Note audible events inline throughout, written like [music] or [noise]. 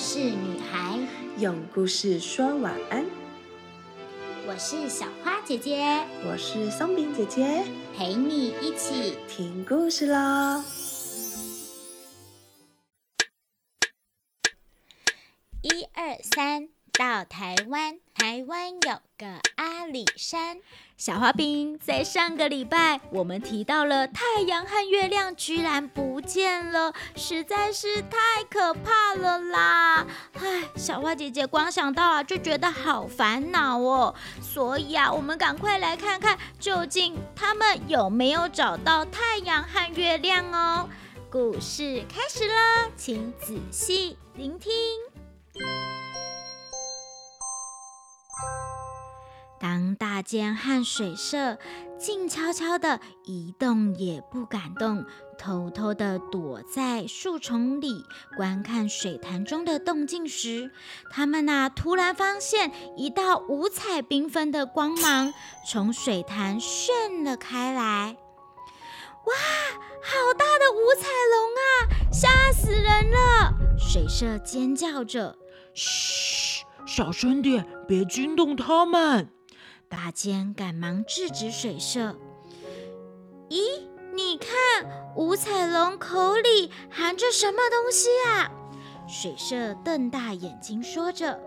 事女孩，用故事说晚安。我是小花姐姐，我是松饼姐姐，陪你一起听故事喽。一二三，到台湾，台湾有个阿里山。小花饼，在上个礼拜，我们提到了太阳和月亮居然不见了，实在是太可怕了啦！唉，小花姐姐光想到啊，就觉得好烦恼哦。所以啊，我们赶快来看看，究竟他们有没有找到太阳和月亮哦。故事开始了，请仔细聆听。当大剑和水社静悄悄的一动也不敢动，偷偷的躲在树丛里观看水潭中的动静时，他们呐突然发现一道五彩缤纷的光芒 [laughs] 从水潭炫了开来。哇，好大的五彩龙啊！吓死人了！水社尖叫着：“嘘，小声点，别惊动他们。”大尖赶忙制止水社。咦，你看，五彩龙口里含着什么东西啊？水社瞪大眼睛说着：“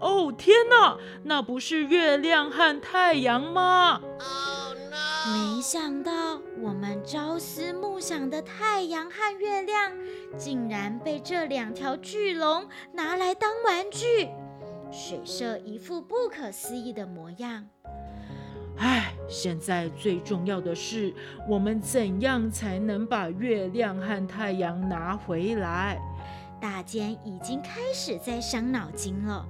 哦，天哪，那不是月亮和太阳吗？”没想到，我们朝思暮想的太阳和月亮，竟然被这两条巨龙拿来当玩具。水社一副不可思议的模样。唉，现在最重要的是，我们怎样才能把月亮和太阳拿回来？大尖已经开始在伤脑筋了。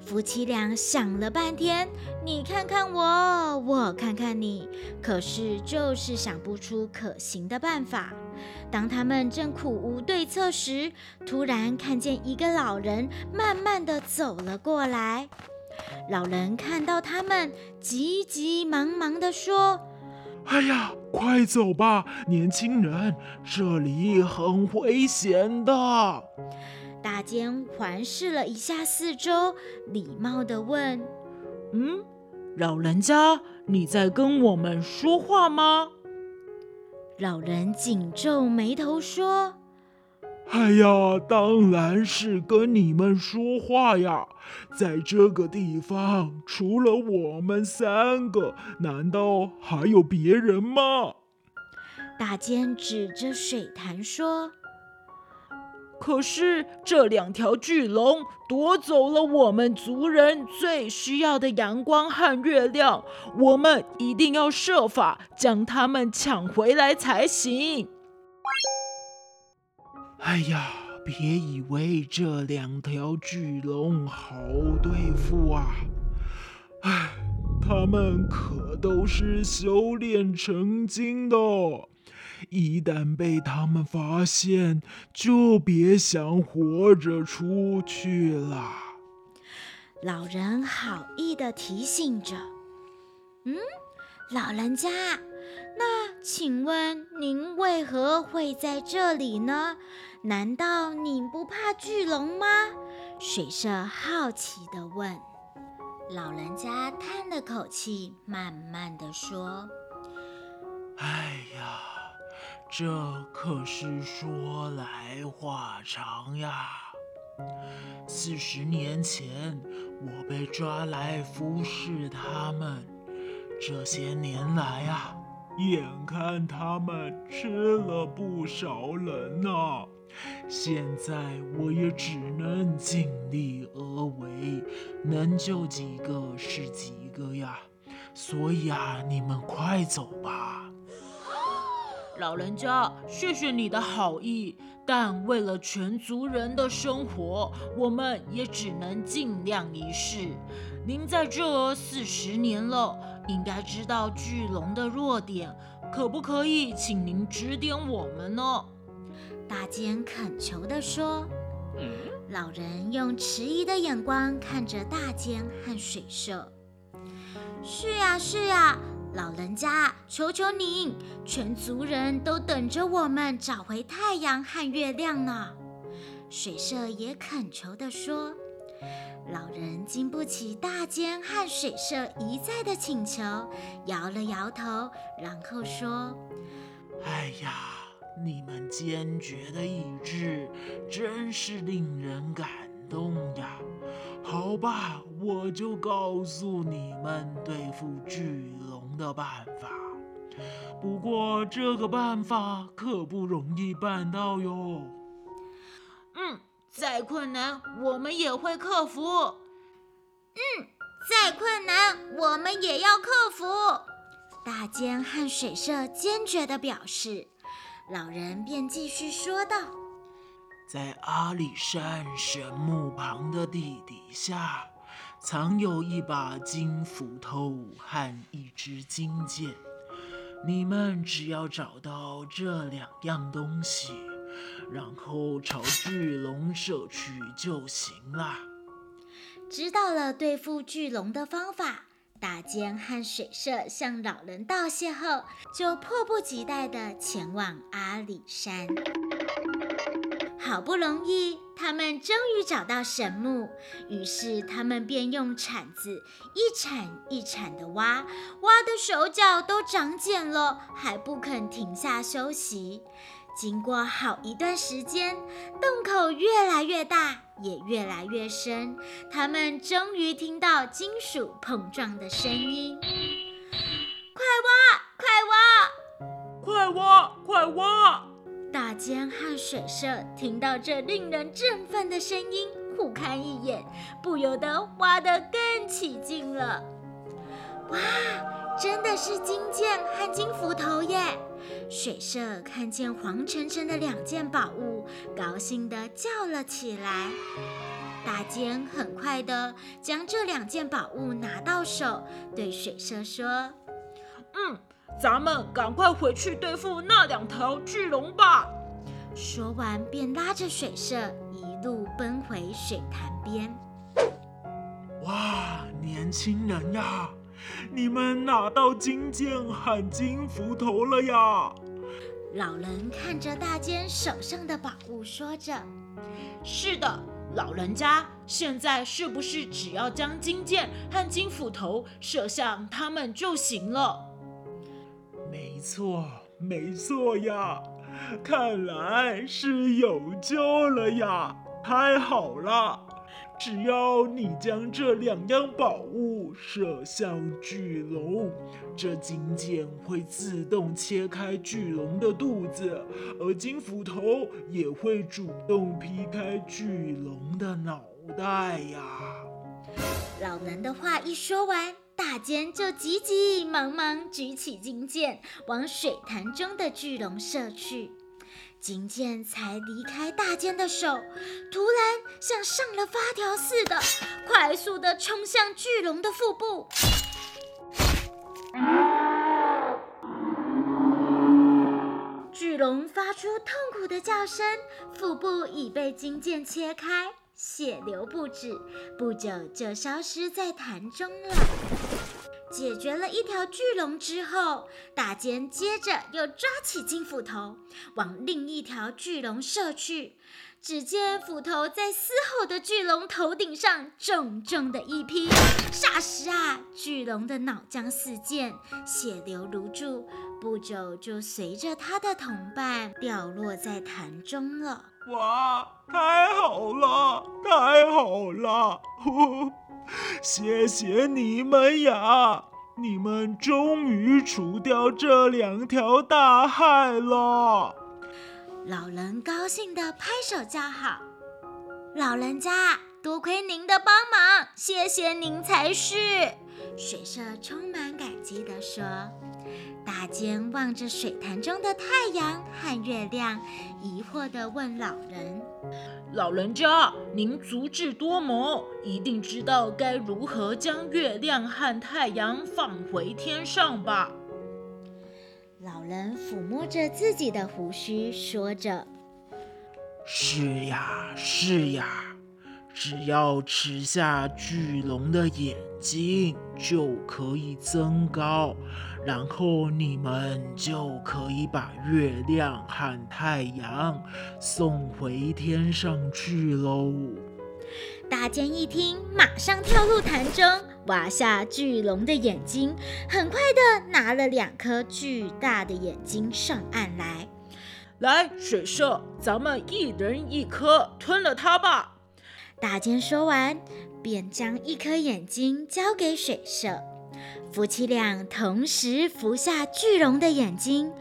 夫妻俩想了半天，你看看我，我看看你，可是就是想不出可行的办法。当他们正苦无对策时，突然看见一个老人慢慢的走了过来。老人看到他们，急急忙忙的说：“哎呀，快走吧，年轻人，这里很危险的。”大尖环视了一下四周，礼貌地问：“嗯，老人家，你在跟我们说话吗？”老人紧皱眉头说：“哎呀，当然是跟你们说话呀！在这个地方，除了我们三个，难道还有别人吗？”大尖指着水潭说。可是这两条巨龙夺走了我们族人最需要的阳光和月亮，我们一定要设法将它们抢回来才行。哎呀，别以为这两条巨龙好对付啊！哎，它们可都是修炼成精的。一旦被他们发现，就别想活着出去了。老人好意的提醒着：“嗯，老人家，那请问您为何会在这里呢？难道您不怕巨龙吗？”水社好奇的问。老人家叹了口气，慢慢的说：“哎呀。”这可是说来话长呀！四十年前，我被抓来服侍他们，这些年来啊，眼看他们吃了不少人呐，现在我也只能尽力而为，能救几个是几个呀。所以啊，你们快走吧。老人家，谢谢你的好意，但为了全族人的生活，我们也只能尽量一试。您在这儿四十年了，应该知道巨龙的弱点，可不可以请您指点我们呢？大尖恳求地说。老人用迟疑的眼光看着大尖和水社。是呀，是呀。老人家，求求您，全族人都等着我们找回太阳和月亮呢。水社也恳求地说。老人经不起大间和水社一再的请求，摇了摇头，然后说：“哎呀，你们坚决的意志真是令人感动呀！好吧，我就告诉你们对付巨龙的办法。不过这个办法可不容易办到哟。嗯。”再困难，我们也会克服。嗯，再困难，我们也要克服。大尖和水社坚决地表示。老人便继续说道：“在阿里山神木旁的地底下，藏有一把金斧头和一支金剑。你们只要找到这两样东西。”然后朝巨龙射去就行了。知道了对付巨龙的方法，大坚和水社向老人道谢后，就迫不及待地前往阿里山。好不容易，他们终于找到神木，于是他们便用铲子一铲一铲地挖，挖的手脚都长茧了，还不肯停下休息。经过好一段时间，洞口越来越大，也越来越深。他们终于听到金属碰撞的声音。快挖，快挖，快挖，快挖！尖和水社听到这令人振奋的声音，互看一眼，不由得挖得更起劲了。哇，真的是金剑和金斧头耶！水社看见黄澄澄的两件宝物，高兴地叫了起来。大坚很快地将这两件宝物拿到手，对水社说：“嗯，咱们赶快回去对付那两条巨龙吧。”说完，便拉着水社一路奔回水潭边。哇，年轻人呀！你们拿到金剑和金斧头了呀！老人看着大坚手上的宝物，说着：“是的，老人家，现在是不是只要将金剑和金斧头射向他们就行了？”没错，没错呀！看来是有救了呀！太好了！只要你将这两样宝物射向巨龙，这金剑会自动切开巨龙的肚子，而金斧头也会主动劈开巨龙的脑袋呀！老人的话一说完，大尖就急急忙忙举起金剑，往水潭中的巨龙射去。金剑才离开大尖的手，突然像上了发条似的，快速的冲向巨龙的腹部。巨龙发出痛苦的叫声，腹部已被金剑切开，血流不止，不久就消失在潭中了。解决了一条巨龙之后，大坚接着又抓起金斧头，往另一条巨龙射去。只见斧头在嘶吼的巨龙头顶上重重的一劈，霎时啊，巨龙的脑浆四溅，血流如注，不久就随着他的同伴掉落在潭中了。哇，太好了，太好了！谢谢你们呀！你们终于除掉这两条大害了。老人高兴地拍手叫好：“老人家，多亏您的帮忙，谢谢您才是。”水社充满感激地说。大坚望着水潭中的太阳和月亮，疑惑地问老人：“老人家，您足智多谋，一定知道该如何将月亮和太阳放回天上吧？”老人抚摸着自己的胡须，说着：“是呀，是呀，只要吃下巨龙的眼睛，就可以增高，然后你们就可以把月亮和太阳送回天上去喽。大尖一听，马上跳入潭中，挖下巨龙的眼睛，很快的拿了两颗巨大的眼睛上岸来。来，水社，咱们一人一颗，吞了它吧。大尖说完，便将一颗眼睛交给水社。夫妻俩同时服下巨龙的眼睛，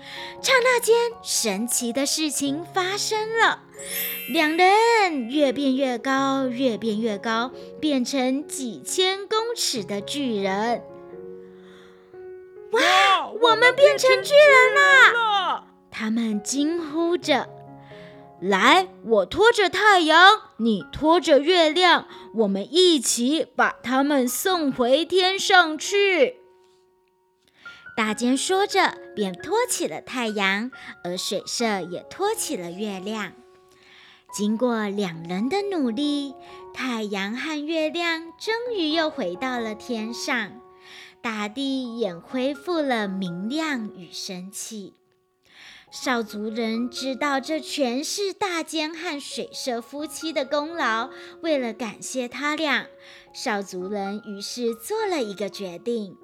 刹那间，神奇的事情发生了。两人越变越高，越变越高，变成几千公尺的巨人。哇！我们变成巨人啦！他们惊呼着：“来，我拖着太阳，你拖着月亮，我们一起把他们送回天上去。”大尖说着，便托起了太阳，而水社也托起了月亮。经过两人的努力，太阳和月亮终于又回到了天上，大地也恢复了明亮与生气。少族人知道这全是大尖和水社夫妻的功劳，为了感谢他俩，少族人于是做了一个决定。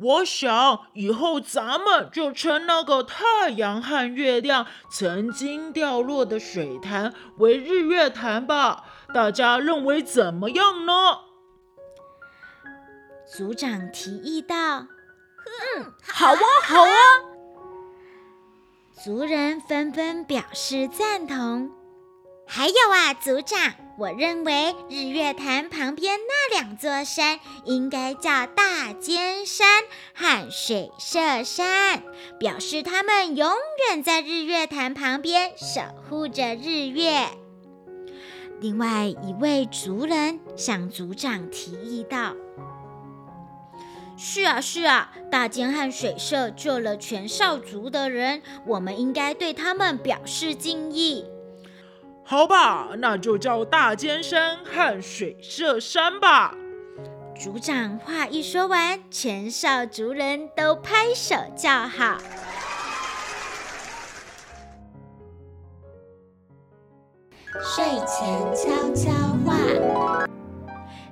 我想以后咱们就称那个太阳和月亮曾经掉落的水潭为日月潭吧。大家认为怎么样呢？族长提议道：“嗯，好啊，好啊！”族人纷纷表示赞同。还有啊，族长，我认为日月潭旁边那两座山应该叫大尖山和水社山，表示他们永远在日月潭旁边守护着日月。另外一位族人向族长提议道：“是啊，是啊，大尖和水社救了全少族的人，我们应该对他们表示敬意。”好吧，那就叫大尖山和水社山吧。族长话一说完，全少族人都拍手叫好。睡前悄悄话，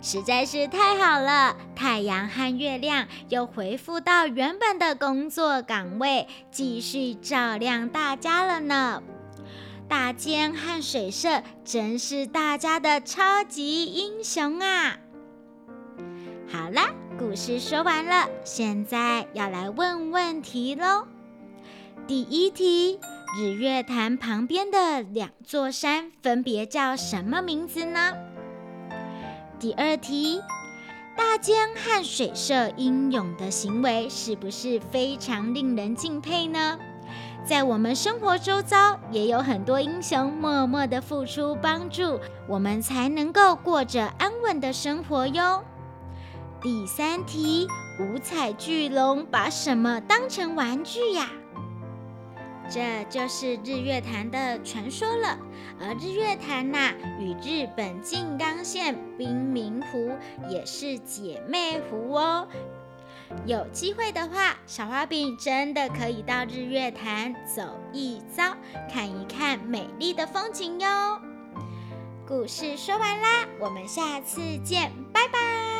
实在是太好了！太阳和月亮又恢复到原本的工作岗位，继续照亮大家了呢。大尖和水社真是大家的超级英雄啊！好啦，故事说完了，现在要来问问题喽。第一题：日月潭旁边的两座山分别叫什么名字呢？第二题：大尖和水社英勇的行为是不是非常令人敬佩呢？在我们生活周遭，也有很多英雄默默的付出帮助，我们才能够过着安稳的生活哟。第三题，五彩巨龙把什么当成玩具呀？这就是日月潭的传说了。而日月潭呐，与日本静冈县冰明湖也是姐妹湖哦。有机会的话，小花饼真的可以到日月潭走一遭，看一看美丽的风景哟。故事说完啦，我们下次见，拜拜。